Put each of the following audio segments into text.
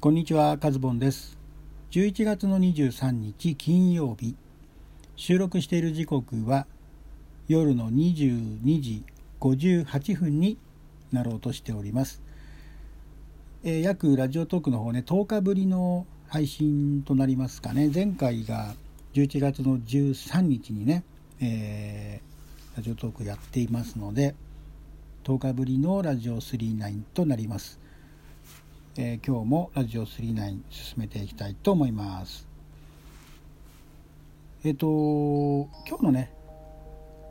こんにちは、カズボンです。11月の23日金曜日、収録している時刻は夜の22時58分になろうとしております。えー、約ラジオトークの方ね、10日ぶりの配信となりますかね。前回が11月の13日にね、えー、ラジオトークやっていますので、10日ぶりのラジオ39となります。えー、今日もラジオ39進めていきたいと思います。えっ、ー、と今日のね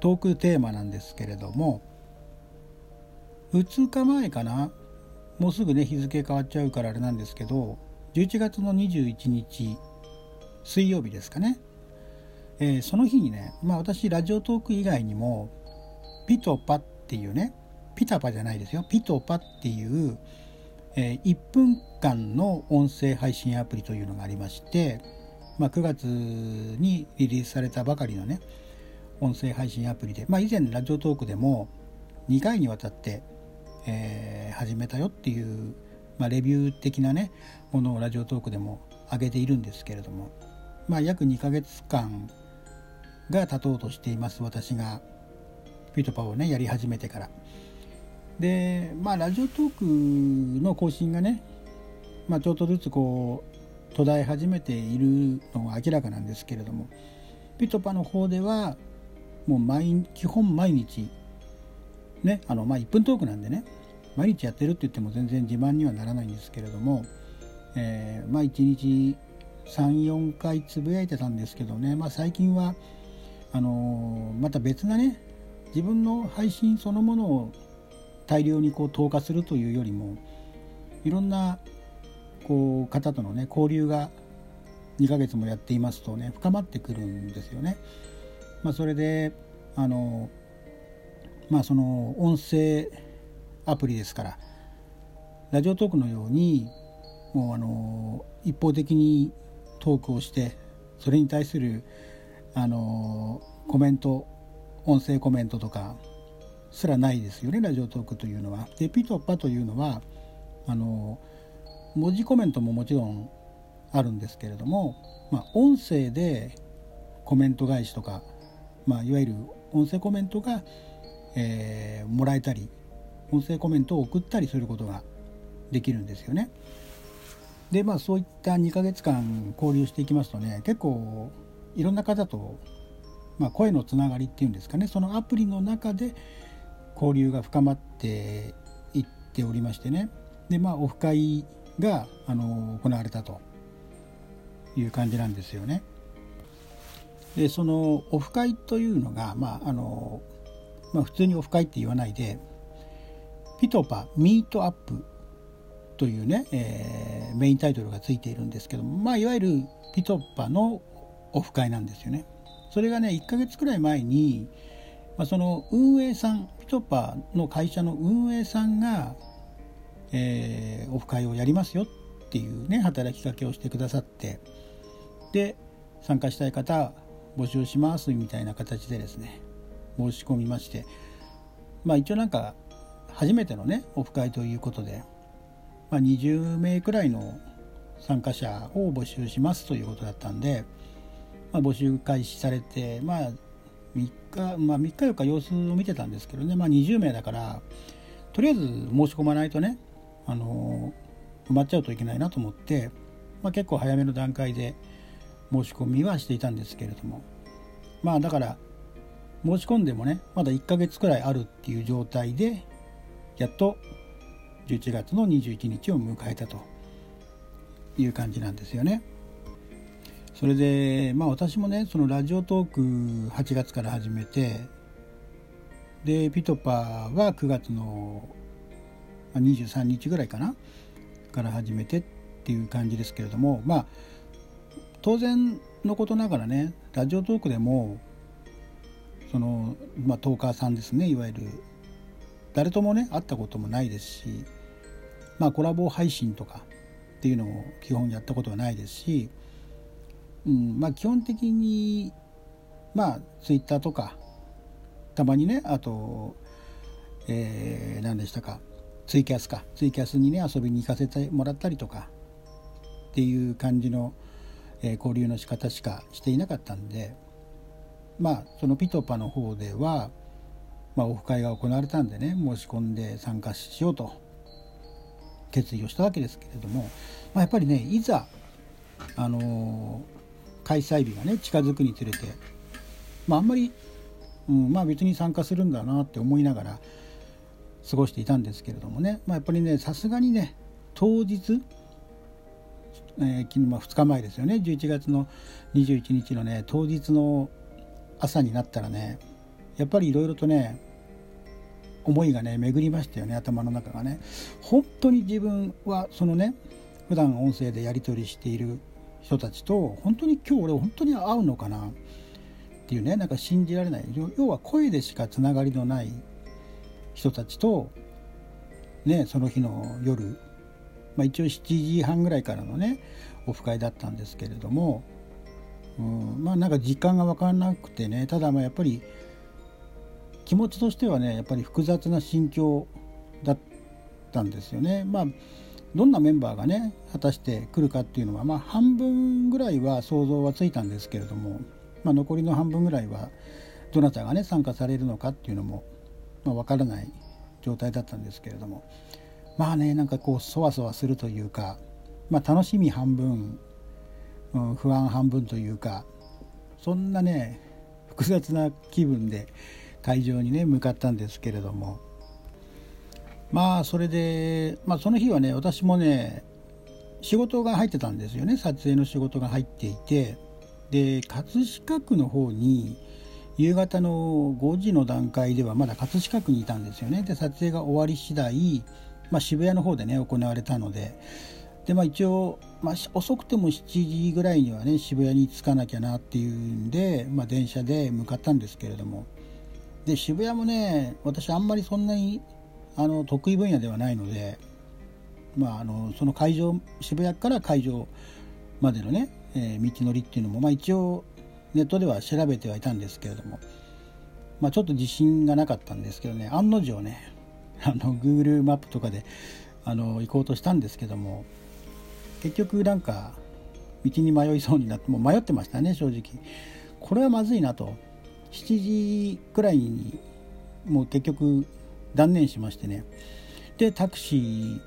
トークテーマなんですけれども2日前かな？もうすぐね日付変わっちゃうからあれなんですけど11月の21日水曜日ですかね、えー、その日にねまあ私ラジオトーク以外にもピトパっていうねピタパじゃないですよ。ピトパっていうえ1分間の音声配信アプリというのがありまして、まあ、9月にリリースされたばかりのね音声配信アプリで、まあ、以前ラジオトークでも2回にわたって、えー、始めたよっていう、まあ、レビュー的なねものをラジオトークでも上げているんですけれども、まあ、約2ヶ月間が経とうとしています私がピートパをねやり始めてから。でまあラジオトークの更新がね、まあ、ちょっとずつこう途絶え始めているのが明らかなんですけれどもピトパの方ではもう毎基本毎日ねあのまあ1分トークなんでね毎日やってるって言っても全然自慢にはならないんですけれども、えー、まあ1日34回つぶやいてたんですけどね、まあ、最近はあのー、また別なね自分の配信そのものを大量にこう投下するというよりもいろんなこう方とのね交流が2ヶ月もやっていますとね深まってくるんですよね。まあ、それであのまあその音声アプリですからラジオトークのようにもうあの一方的にトークをしてそれに対するあのコメント音声コメントとかすらないですよねラジオトークというのは。でピトッパというのはあの文字コメントももちろんあるんですけれども、まあ、音声でコメント返しとか、まあ、いわゆる音声コメントが、えー、もらえたり音声コメントを送ったりすることができるんですよね。でまあそういった2ヶ月間交流していきますとね結構いろんな方と、まあ、声のつながりっていうんですかねそのアプリの中で交流が深まっていっておりましてねでまあオフ会があの行われたという感じなんですよね。でそのオフ会というのが、まああのまあ、普通にオフ会って言わないでピトパミートアップというね、えー、メインタイトルがついているんですけども、まあ、いわゆるピトパのオフ会なんですよね。それがね1ヶ月くらい前に、まあ、その運営さんピトパの会社の運営さんが、えー、オフ会をやりますよっていうね働きかけをしてくださってで参加したい方募集しますみたいな形でですね申し込みましてまあ一応なんか初めてのねオフ会ということで、まあ、20名くらいの参加者を募集しますということだったんで、まあ、募集開始されてまあ3日、まあ、3日4日様子を見てたんですけどね、まあ、20名だからとりあえず申し込まないとね、あの埋まっちゃうといけないなと思って、まあ、結構早めの段階で申し込みはしていたんですけれどもまあだから申し込んでもねまだ1ヶ月くらいあるっていう状態でやっと11月の21日を迎えたという感じなんですよね。それでまあ私もねそのラジオトーク8月から始めてでピトパは9月の23日ぐらいかなから始めてっていう感じですけれどもまあ当然のことながらねラジオトークでもその、まあ、トーカーさんですねいわゆる誰ともね会ったこともないですしまあコラボ配信とかっていうのも基本やったことはないですしうん。まあ、基本的にまあツイッターとかたまにねあと、えー、何でしたかツイキャスか。ツイキャスにね遊びに行かせてもらったりとかっていう感じの、えー、交流の仕方しかしていなかったんでまあそのピトパの方では、まあ、オフ会が行われたんでね申し込んで参加しようと決意をしたわけですけれども、まあ、やっぱりねいざ、あのー、開催日がね近づくにつれて、まあ、あんまり、うん、まあ別に参加するんだなって思いながら過ごしていたんですけれどもね、まあ、やっぱりねさすがにね当日、えー、昨日ま2日前ですよね。11月の21日のね当日の朝になったらねやっぱりいろいろとね思いがね巡りましたよね頭の中がね。本当に自分はそのね普段音声でやり取りしている人たちと本当に今日俺本当に会うのかなっていうねなんか信じられない。要は声でしかつながりのない人たちとねその日の夜、まあ、一応7時半ぐらいからのねオフ会だったんですけれども、うん、まあなんか時間が分からなくてねただまあやっぱり気持ちとしてはねやっぱり複雑な心境だったんですよね。まあどんなメンバーがね果たして来るかっていうのは、まあ、半分ぐらいは想像はついたんですけれども、まあ、残りの半分ぐらいはどなたがね参加されるのかっていうのも、まあ、分からない状態だったんですけれどもまあねなんかこうそわそわするというか、まあ、楽しみ半分、うん、不安半分というかそんなね複雑な気分で会場にね向かったんですけれどもまあそれで、まあ、その日はね私もね仕事が入ってたんですよね。撮影の仕事が入っていて。で葛飾区の方に夕方の5時の段階ではまだ葛飾区にいたんですよね。で撮影が終わり次第、まあ、渋谷の方でね行われたので。で、まあ、一応、まあ、遅くても7時ぐらいにはね渋谷に着かなきゃなっていうんで、まあ、電車で向かったんですけれども。で渋谷もね私あんまりそんなにあの得意分野ではないので、まあ、あのその会場渋谷から会場までのね、えー、道のりっていうのも、まあ、一応ネットでは調べてはいたんですけれども、まあ、ちょっと自信がなかったんですけどね案の定ね あの Google マップとかであの行こうとしたんですけども結局なんか道に迷いそうになってもう迷ってましたね正直。これはまずいなと。7時くらいにもう結局断念しましてね。でタクシー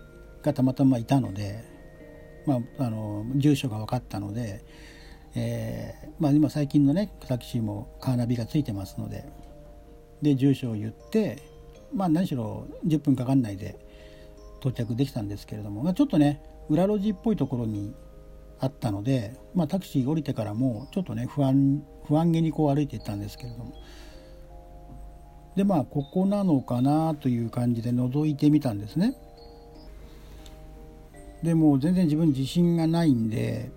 がたまたまいたので、まあ、あの住所が分かったので、えー、まあ、今最近のねタクシーもカーナビがついてますのでで住所を言ってまあ何しろ10分かかんないで到着できたんですけれども、まあ、ちょっとね裏路地っぽいところにあったので、まあ、タクシー降りてからもちょっとね不安不安げにこう歩いていったんですけれどもでまあここなのかなという感じで覗いてみたんですね。でも全然自分自信がないんで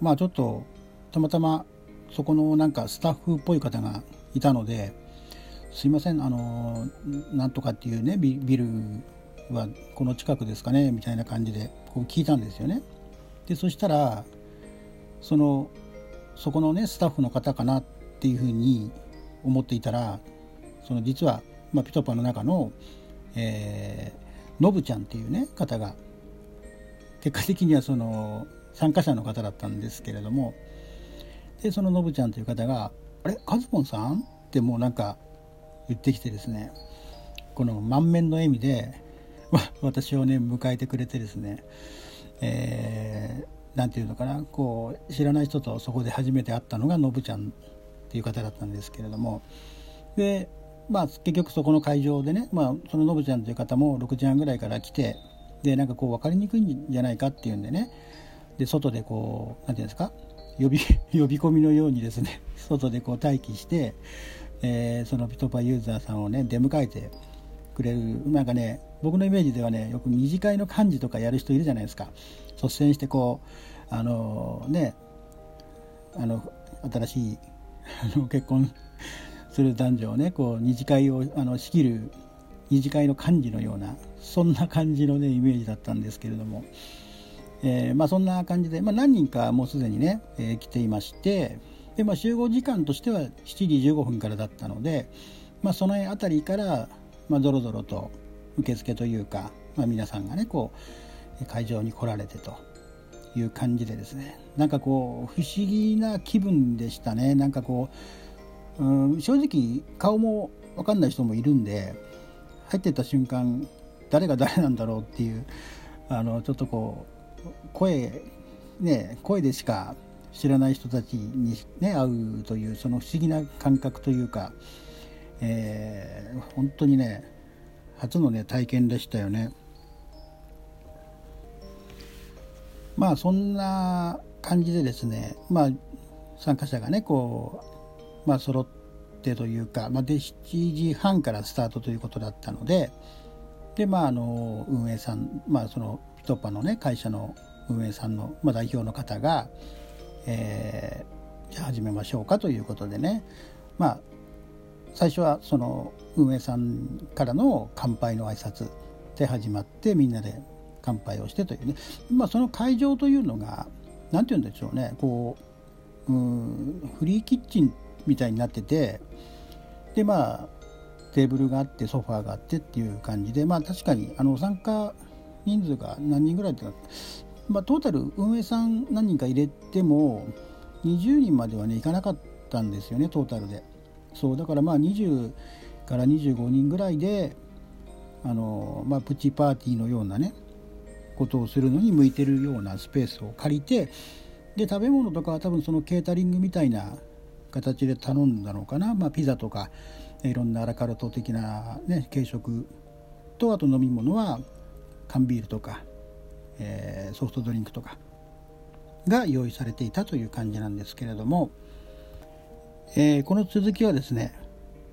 まあちょっとたまたまそこのなんかスタッフっぽい方がいたのですいませんあのなんとかっていうねビルはこの近くですかねみたいな感じでこう聞いたんですよね。でそしたらそのそこのねスタッフの方かなっていうふうに思っていたらその実は、まあ、ピトパの中の、えー、のぶちゃんっていうね方が結果的にはその参加者の方だったんですけれどもでそののぶちゃんという方が「あれカズポンさん?」ってもうなんか言ってきてですねこの満面の笑みで私をね迎えてくれてですねえー何て言うのかなこう知らない人とそこで初めて会ったのがのぶちゃんっていう方だったんですけれどもでまあ結局そこの会場でね、まあ、そののぶちゃんという方も6時半ぐらいから来てでなんかこう分かりにくいんじゃないかっていうんでね。で外でこう何て言うんですか？呼び 呼び込みのようにですね 外でこう待機して、えー、そのピトパユーザーさんをね出迎えてくれる。なんかね僕のイメージではねよく二次会の幹事とかやる人いるじゃないですか。率先してこうあのねあの新しい あの結婚する男女をねこう二次会をあの仕切る二次会の幹事のようなそんな感じのねイメージだったんですけれども、えー、まあ、そんな感じで、まあ、何人かもうすでにね、えー、来ていましてで、まあ、集合時間としては7時15分からだったので、まあ、その辺りから、まあ、ぞろぞろと受付というか、まあ、皆さんがねこう会場に来られてという感じでですね。なんかこう不思議な気分でしたね。なんかこう、うん、正直顔も分かんない人もいるんで入ってった瞬間誰が誰なんだろうっていうあのちょっとこう声ね声でしか知らない人たちに、ね、会うというその不思議な感覚というか、えー、本当にね初のね体験でしたよね。まあそんな感じでですねまあ参加者がねこうまあ揃ってというか、まあ、で7時半からスタートということだったのででまああの運営さんまあそのピトパのね会社の運営さんの、まあ、代表の方が、えー、じゃあ始めましょうかということでね。まあ最初はその運営さんからの乾杯の挨拶で始まってみんなで乾杯をしてというね、まあ、その会場というのが何て言うんでしょうね。こううんフリーキッチンみたいになっててでまあテーブルがあってソファーがあってっていう感じでまあ確かにあの参加人数が何人ぐらいってまあ、トータル運営さん何人か入れても20人まではねいかなかったんですよねトータルで。そうだからまあ20から25人ぐらいであの、まあ、プチパーティーのようなねことをするのに向いてるようなスペースを借りてで食べ物とかは多分そのケータリングみたいな形で頼んだのかな、まあ、ピザとかいろんなアラカルト的な、ね、軽食とあと飲み物は缶ビールとかえー、ソフトドリンクとかが用意されていたという感じなんですけれども、えー、この続きはですね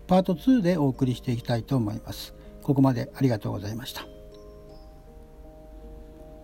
パート2でお送りしていきたいと思います。ここまでありがとうございました。